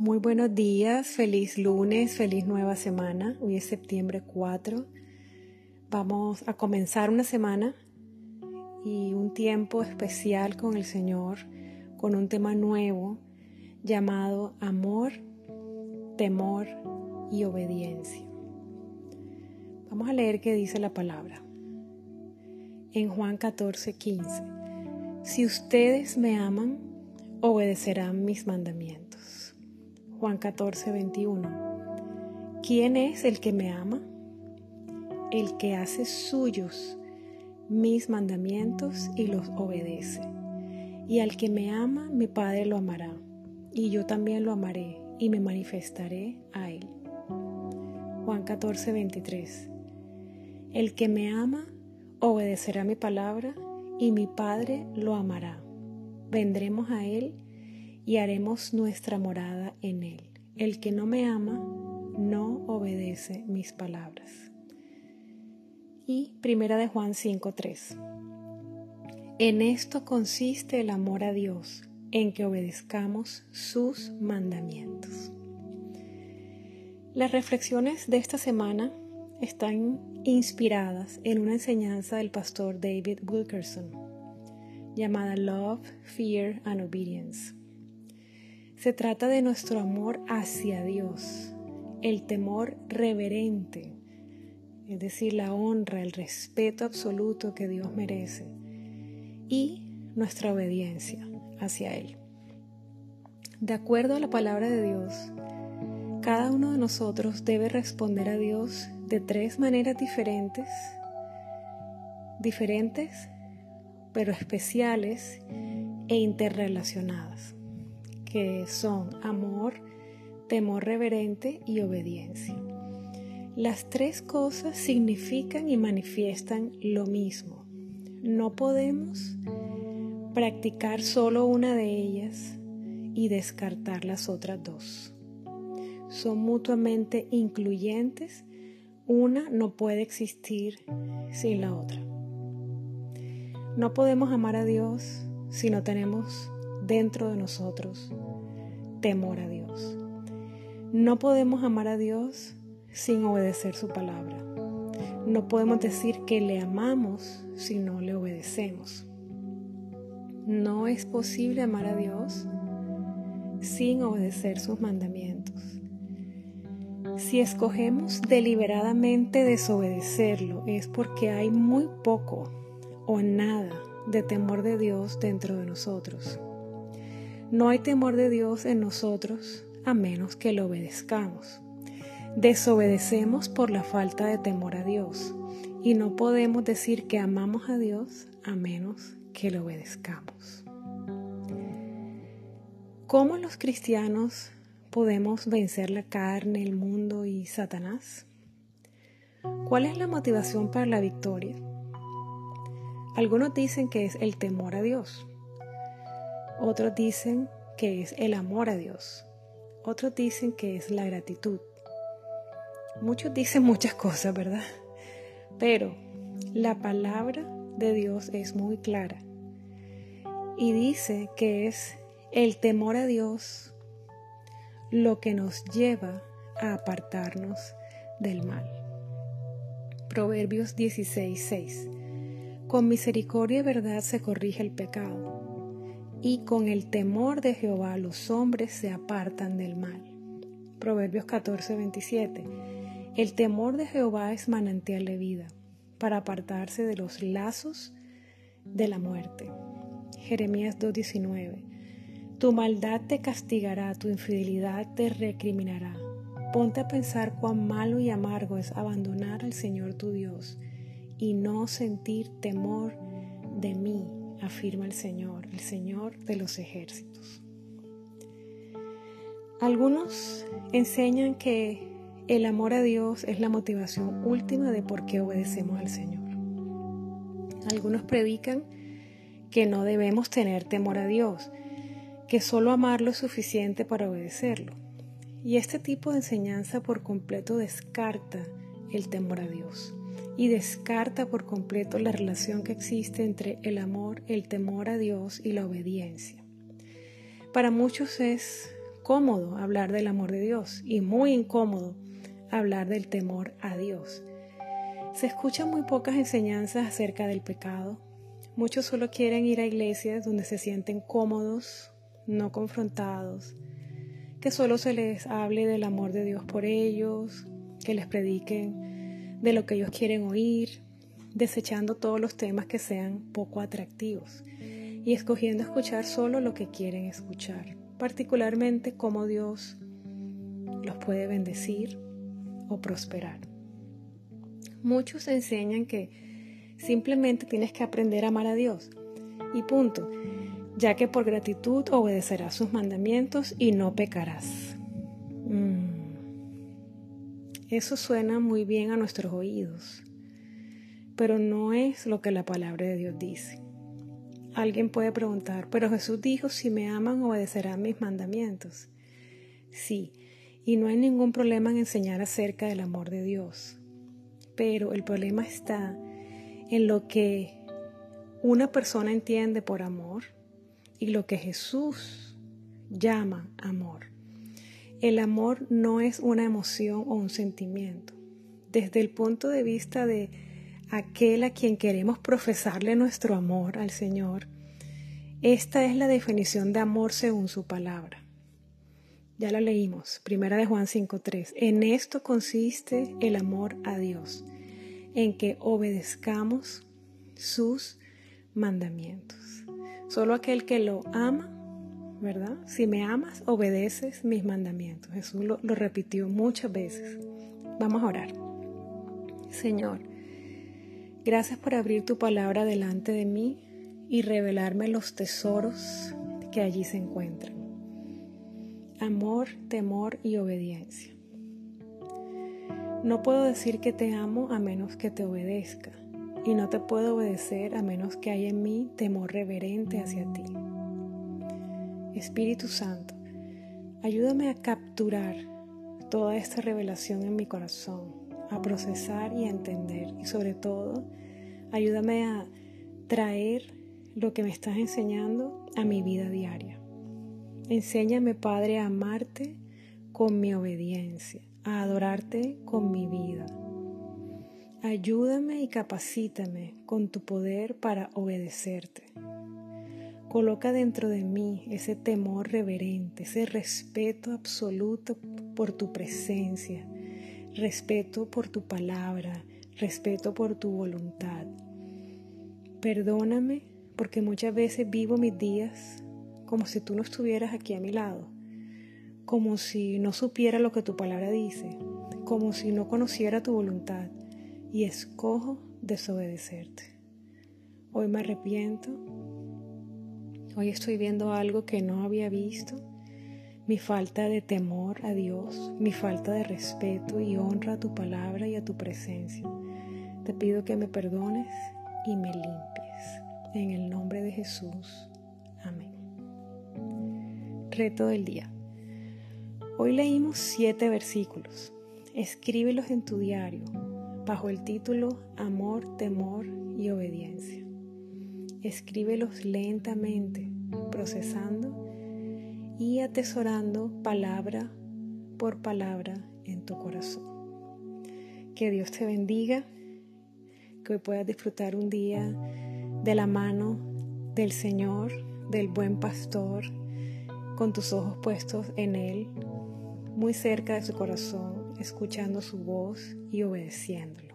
Muy buenos días, feliz lunes, feliz nueva semana. Hoy es septiembre 4. Vamos a comenzar una semana y un tiempo especial con el Señor, con un tema nuevo llamado amor, temor y obediencia. Vamos a leer qué dice la palabra. En Juan 14, 15. Si ustedes me aman, obedecerán mis mandamientos. Juan 14, 21. ¿Quién es el que me ama? El que hace suyos mis mandamientos y los obedece. Y al que me ama, mi Padre lo amará, y yo también lo amaré y me manifestaré a él. Juan 14, 23. El que me ama, obedecerá mi palabra, y mi Padre lo amará. Vendremos a él y haremos nuestra morada en él. El que no me ama no obedece mis palabras. Y primera de Juan 5:3. En esto consiste el amor a Dios, en que obedezcamos sus mandamientos. Las reflexiones de esta semana están inspiradas en una enseñanza del pastor David Wilkerson llamada Love, Fear and Obedience. Se trata de nuestro amor hacia Dios, el temor reverente, es decir, la honra, el respeto absoluto que Dios merece y nuestra obediencia hacia Él. De acuerdo a la palabra de Dios, cada uno de nosotros debe responder a Dios de tres maneras diferentes, diferentes pero especiales e interrelacionadas que son amor, temor reverente y obediencia. Las tres cosas significan y manifiestan lo mismo. No podemos practicar solo una de ellas y descartar las otras dos. Son mutuamente incluyentes. Una no puede existir sin la otra. No podemos amar a Dios si no tenemos dentro de nosotros temor a Dios. No podemos amar a Dios sin obedecer su palabra. No podemos decir que le amamos si no le obedecemos. No es posible amar a Dios sin obedecer sus mandamientos. Si escogemos deliberadamente desobedecerlo es porque hay muy poco o nada de temor de Dios dentro de nosotros. No hay temor de Dios en nosotros a menos que lo obedezcamos. Desobedecemos por la falta de temor a Dios y no podemos decir que amamos a Dios a menos que lo obedezcamos. ¿Cómo los cristianos podemos vencer la carne, el mundo y Satanás? ¿Cuál es la motivación para la victoria? Algunos dicen que es el temor a Dios. Otros dicen que es el amor a Dios. Otros dicen que es la gratitud. Muchos dicen muchas cosas, ¿verdad? Pero la palabra de Dios es muy clara y dice que es el temor a Dios lo que nos lleva a apartarnos del mal. Proverbios 16:6 Con misericordia y verdad se corrige el pecado y con el temor de Jehová los hombres se apartan del mal. Proverbios 14, 27. El temor de Jehová es manantial de vida, para apartarse de los lazos de la muerte. Jeremías 2:19. Tu maldad te castigará, tu infidelidad te recriminará. Ponte a pensar cuán malo y amargo es abandonar al Señor tu Dios y no sentir temor de mí, afirma el Señor, el Señor de los ejércitos. Algunos enseñan que el amor a Dios es la motivación última de por qué obedecemos al Señor. Algunos predican que no debemos tener temor a Dios, que solo amarlo es suficiente para obedecerlo. Y este tipo de enseñanza por completo descarta el temor a Dios y descarta por completo la relación que existe entre el amor, el temor a Dios y la obediencia. Para muchos es cómodo hablar del amor de Dios y muy incómodo hablar del temor a Dios. Se escuchan muy pocas enseñanzas acerca del pecado. Muchos solo quieren ir a iglesias donde se sienten cómodos, no confrontados, que solo se les hable del amor de Dios por ellos, que les prediquen de lo que ellos quieren oír, desechando todos los temas que sean poco atractivos y escogiendo escuchar solo lo que quieren escuchar, particularmente cómo Dios los puede bendecir o prosperar. Muchos enseñan que simplemente tienes que aprender a amar a Dios y punto, ya que por gratitud obedecerás sus mandamientos y no pecarás. Mm. Eso suena muy bien a nuestros oídos, pero no es lo que la palabra de Dios dice. Alguien puede preguntar, pero Jesús dijo, si me aman, obedecerán mis mandamientos. Sí, y no hay ningún problema en enseñar acerca del amor de Dios. Pero el problema está en lo que una persona entiende por amor y lo que Jesús llama amor. El amor no es una emoción o un sentimiento. Desde el punto de vista de aquel a quien queremos profesarle nuestro amor al Señor, esta es la definición de amor según su palabra. Ya la leímos, primera de Juan 5.3. En esto consiste el amor a Dios, en que obedezcamos sus mandamientos. Solo aquel que lo ama, ¿verdad? Si me amas, obedeces mis mandamientos. Jesús lo, repitió muchas veces. Vamos a orar. Señor, gracias por abrir tu palabra delante de mí y revelarme los tesoros que allí se encuentran. Amor, temor y obediencia. No puedo decir que te amo a menos que te obedezca y no te puedo obedecer a menos que haya en mí temor reverente hacia ti. Espíritu Santo, ayúdame a capturar toda esta revelación en mi corazón, a procesar y a entender y sobre todo, ayúdame a traer lo que me estás enseñando a mi vida diaria. Enséñame, Padre, a amarte con mi obediencia, a adorarte con mi vida Ayúdame y capacítame con tu poder para obedecerte. Coloca dentro de mí ese temor reverente, ese respeto absoluto por tu presencia, respeto por tu palabra, respeto por tu voluntad. Perdóname porque muchas veces vivo mis días como si tú no estuvieras aquí a mi lado, como si no supiera lo que tu palabra dice, como si no conociera tu voluntad y escojo desobedecerte. Hoy me arrepiento. Hoy estoy viendo algo que no había visto. Mi falta de temor a Dios, mi falta de respeto y honra a tu palabra y a tu presencia. Te pido que me perdones y me limpies. En el nombre de Jesús. Amén. Reto del día. Hoy leímos siete versículos. Escríbelos en tu diario bajo el título Amor, Temor y Obediencia. Escríbelos lentamente, procesando y atesorando palabra por palabra en tu corazón. Que Dios te bendiga, que hoy puedas disfrutar un día de la mano del Señor, del buen pastor, con tus ojos puestos en Él, muy cerca de su corazón, escuchando su voz y obedeciéndolo.